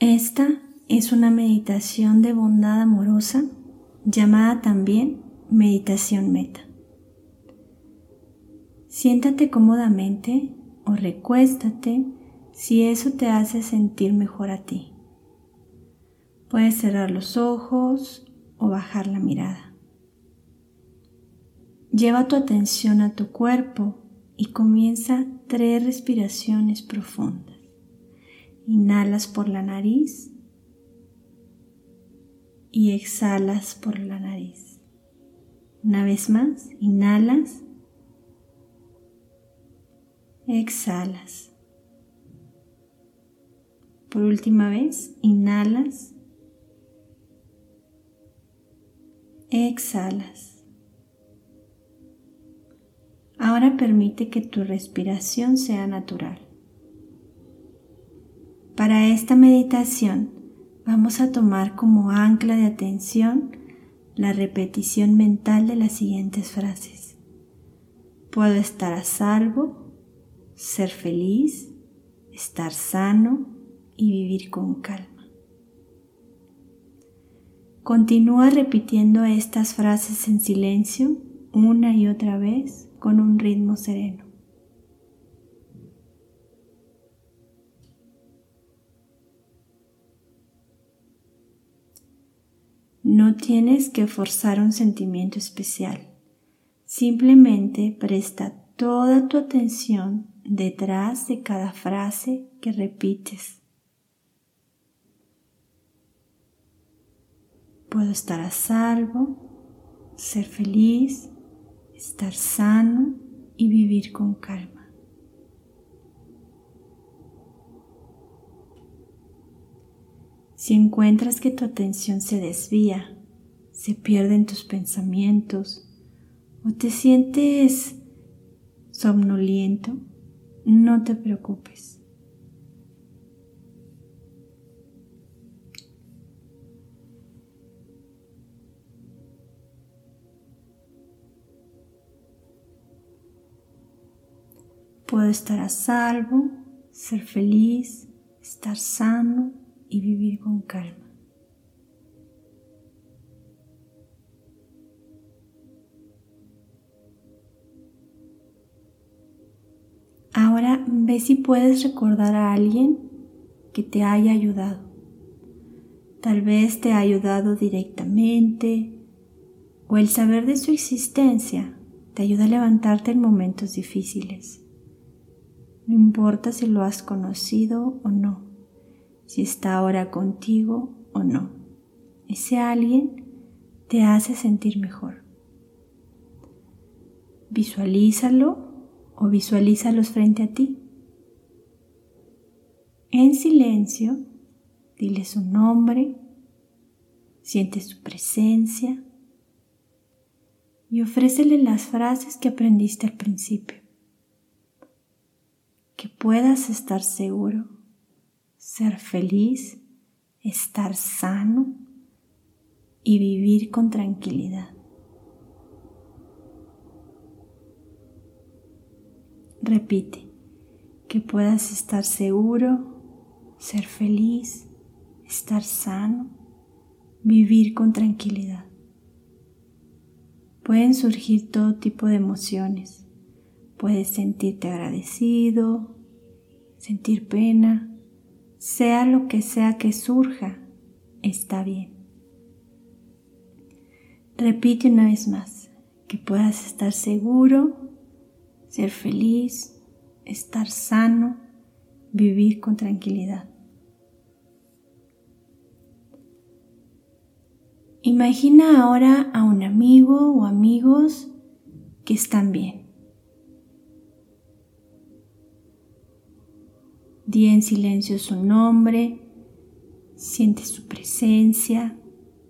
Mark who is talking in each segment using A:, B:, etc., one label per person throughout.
A: Esta es una meditación de bondad amorosa llamada también meditación meta. Siéntate cómodamente o recuéstate si eso te hace sentir mejor a ti. Puedes cerrar los ojos o bajar la mirada. Lleva tu atención a tu cuerpo y comienza tres respiraciones profundas. Inhalas por la nariz y exhalas por la nariz. Una vez más, inhalas, exhalas. Por última vez, inhalas, exhalas. Ahora permite que tu respiración sea natural. Para esta meditación vamos a tomar como ancla de atención la repetición mental de las siguientes frases. Puedo estar a salvo, ser feliz, estar sano y vivir con calma. Continúa repitiendo estas frases en silencio una y otra vez con un ritmo sereno. No tienes que forzar un sentimiento especial. Simplemente presta toda tu atención detrás de cada frase que repites. Puedo estar a salvo, ser feliz, estar sano y vivir con calma. Si encuentras que tu atención se desvía, se pierden tus pensamientos o te sientes somnoliento, no te preocupes. Puedo estar a salvo, ser feliz, estar sano y vivir con calma. Ahora ve si puedes recordar a alguien que te haya ayudado. Tal vez te ha ayudado directamente o el saber de su existencia te ayuda a levantarte en momentos difíciles. No importa si lo has conocido o no si está ahora contigo o no. Ese alguien te hace sentir mejor. Visualízalo o visualízalos frente a ti. En silencio, dile su nombre, siente su presencia y ofrécele las frases que aprendiste al principio. Que puedas estar seguro ser feliz, estar sano y vivir con tranquilidad. Repite, que puedas estar seguro, ser feliz, estar sano, vivir con tranquilidad. Pueden surgir todo tipo de emociones. Puedes sentirte agradecido, sentir pena, sea lo que sea que surja, está bien. Repite una vez más, que puedas estar seguro, ser feliz, estar sano, vivir con tranquilidad. Imagina ahora a un amigo o amigos que están bien. Di en silencio su nombre, siente su presencia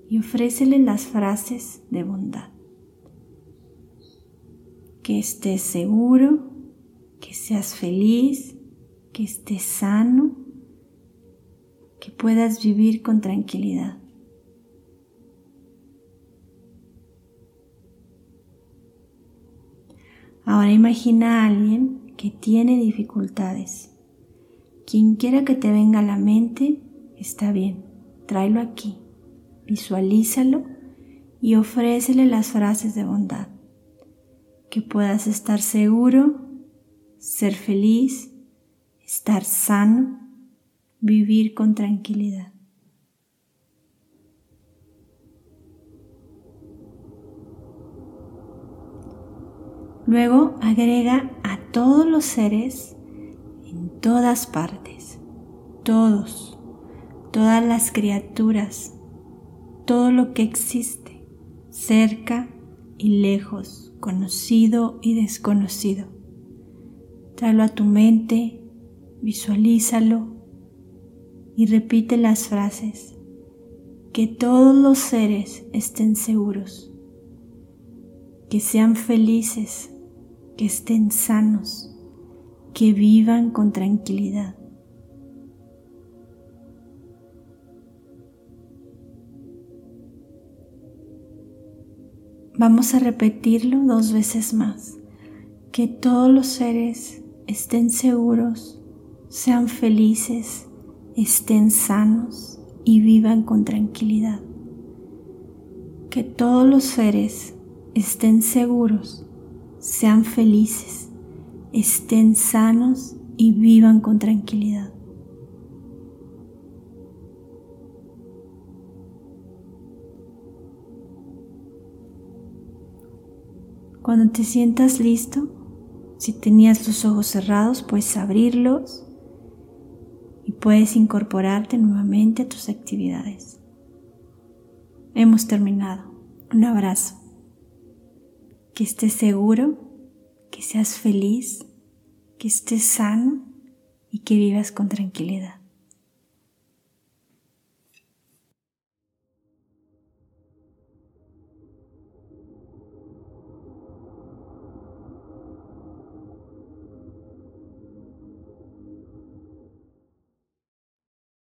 A: y ofrécele las frases de bondad. Que estés seguro, que seas feliz, que estés sano, que puedas vivir con tranquilidad. Ahora imagina a alguien que tiene dificultades quien quiera que te venga a la mente, Está bien, tráelo aquí, visualízalo y ofrécele las frases de bondad. Que puedas estar seguro, ser feliz, estar sano, vivir con tranquilidad. Luego agrega a todos los seres en todas partes, todos, todas las criaturas, todo lo que existe, cerca y lejos, conocido y desconocido. Tráelo a tu mente, visualízalo y repite las frases. Que todos los seres estén seguros, que sean felices, que estén sanos, que vivan con tranquilidad. Vamos a repetirlo dos veces más. Que todos los seres estén seguros, sean felices, estén sanos y vivan con tranquilidad. Que todos los seres estén seguros, sean felices, estén sanos y vivan con tranquilidad. Cuando te sientas listo, si tenías los ojos cerrados, puedes abrirlos y puedes incorporarte nuevamente a tus actividades. Hemos terminado. Un abrazo que estés seguro, que seas feliz, que estés sano y que vivas con tranquilidad.